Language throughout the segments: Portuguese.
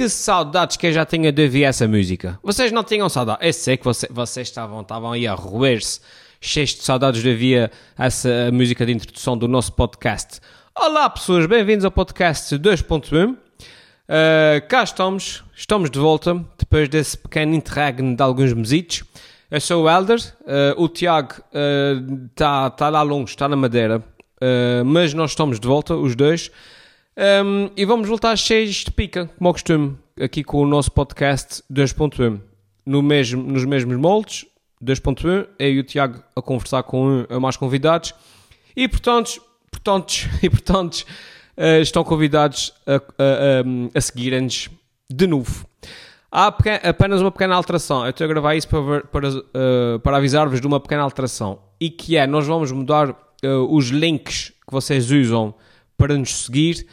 que saudades que eu já tinha de ouvir essa música. Vocês não tinham saudades? Eu sei que você, vocês estavam, estavam aí a roer-se, cheios de saudades de ouvir essa música de introdução do nosso podcast. Olá pessoas, bem-vindos ao podcast 2.1. Uh, cá estamos, estamos de volta, depois desse pequeno interregno de alguns mesitos. Eu sou o Elder, uh, o Tiago está uh, tá lá longe, está na Madeira, uh, mas nós estamos de volta, os dois, um, e vamos voltar cheios de pica, como ao costume, aqui com o nosso podcast 2.1. No mesmo, nos mesmos moldes, 2.1, eu e o Tiago a conversar com um mais convidados, e portanto, portanto, e portanto estão convidados a, a, a, a seguirem-nos de novo. Há apenas uma pequena alteração. Eu estou a gravar isso para, para, uh, para avisar-vos de uma pequena alteração. E que é, nós vamos mudar uh, os links que vocês usam para nos seguir.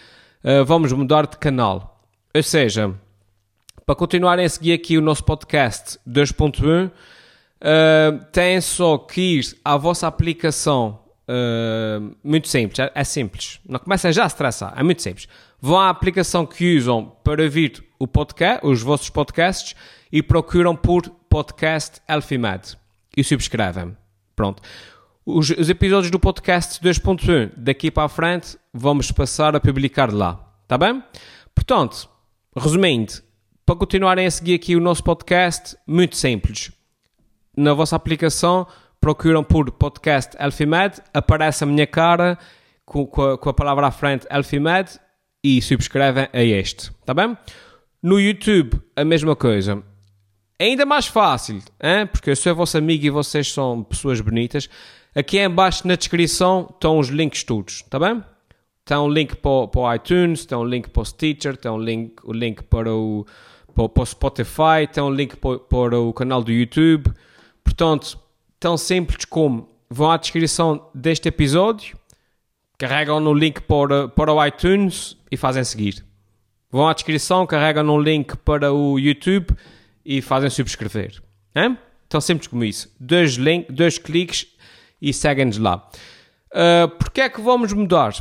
Uh, vamos mudar de canal. Ou seja, para continuarem a seguir aqui o nosso podcast 2.1, uh, têm só que ir à vossa aplicação. muito simples, é, é simples. Não comecem já a estressar, é muito simples. Vão à aplicação que usam para ouvir o podcast, os vossos podcasts e procuram por podcast Elfimed e subscrevem. Pronto. Os, os, episódios do podcast 2.1 daqui para a frente vamos passar a publicar lá. Tá bem? Portanto, resumindo, para continuarem a seguir aqui o nosso podcast, muito simples. Na vossa aplicação, procuram por podcast Elfimed, aparece a minha cara com, com, a, com a palavra à frente Elfimed e subscrevem a este. Tá bem? No YouTube, a mesma coisa. É ainda mais fácil, hein? porque eu sou vosso amigo e vocês são pessoas bonitas. Aqui em baixo na descrição estão os links todos, tá bem? Tem um link para, para o iTunes, tem um link para o Stitcher, tem um link, o link para o, para, para o Spotify, tem um link para, para o canal do YouTube. Portanto, tão simples como vão à descrição deste episódio, carregam no link para, para o iTunes e fazem seguir. Vão à descrição, carregam no link para o YouTube e fazem subscrever. É? Tão simples como isso. Dois, link, dois cliques e seguem-nos lá. Uh, Porquê é que vamos mudar?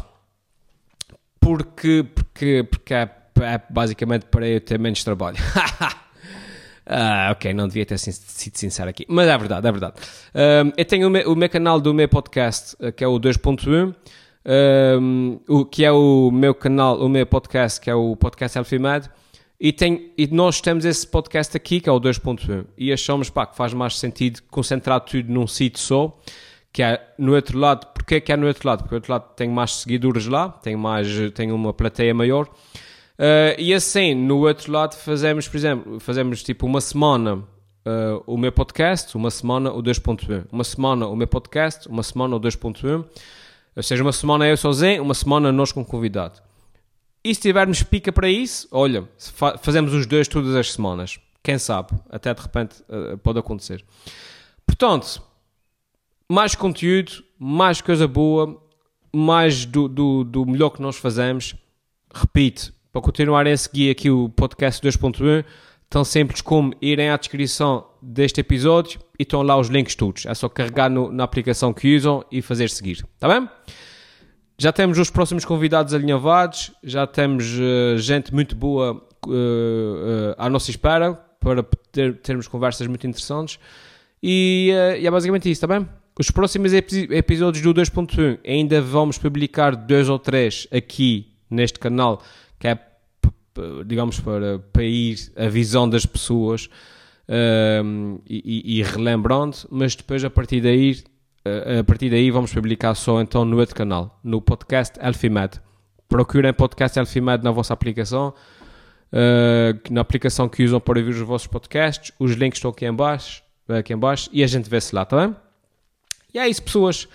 Porque, porque, porque é, é basicamente para eu ter menos trabalho. Ah, ok, não devia ter sido sincero aqui, mas é verdade, é verdade. Uh, eu tenho o meu, o meu, canal do meu podcast, que é o 2.1, um, o, que é o meu canal, o meu podcast, que é o podcast Elfimed, e, tem, e nós temos esse podcast aqui, que é o 2.1, e achamos pá, que faz mais sentido concentrar tudo num sítio só, que é no outro lado. Porquê que é no outro lado? Porque no outro lado tem mais seguidores lá, tem, mais, tem uma plateia maior. Uh, e assim, no outro lado fazemos, por exemplo, fazemos tipo uma semana uh, o meu podcast, uma semana o 2.1. Uma semana o meu podcast, uma semana o 2.1. Ou seja, uma semana eu sozinho, uma semana nós com convidado. E se tivermos pica para isso, olha, fazemos os dois todas as semanas. Quem sabe? Até de repente uh, pode acontecer. Portanto, mais conteúdo, mais coisa boa, mais do, do, do melhor que nós fazemos. Repito, para continuarem a seguir aqui o podcast 2.1, tão simples como irem à descrição deste episódio e estão lá os links todos. É só carregar no, na aplicação que usam e fazer seguir. Está bem? Já temos os próximos convidados alinhavados, já temos uh, gente muito boa uh, uh, à nossa espera para ter, termos conversas muito interessantes. E, e, é basicamente isso, está bem? Os próximos epi episódios do 2.1 ainda vamos publicar dois ou três aqui neste canal, que é digamos, para, para ir a visão das pessoas um, e, e, relembrando, mas depois a partir daí, a partir daí vamos publicar só então no outro canal, no podcast Elfimed. Procurem podcast Elfimed na vossa aplicação, uh, na aplicação que usam para ouvir os vossos podcasts, os links estão aqui em baixo, aqui em baixo e a gente vê-se lá, tá bem? E é isso, pessoas.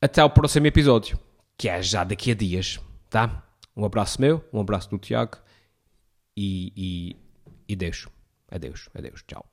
Até o próximo episódio, que é já daqui a dias, tá? Um abraço meu, um abraço do Tiago e, e, e deixo. Adeus, adeus, tchau.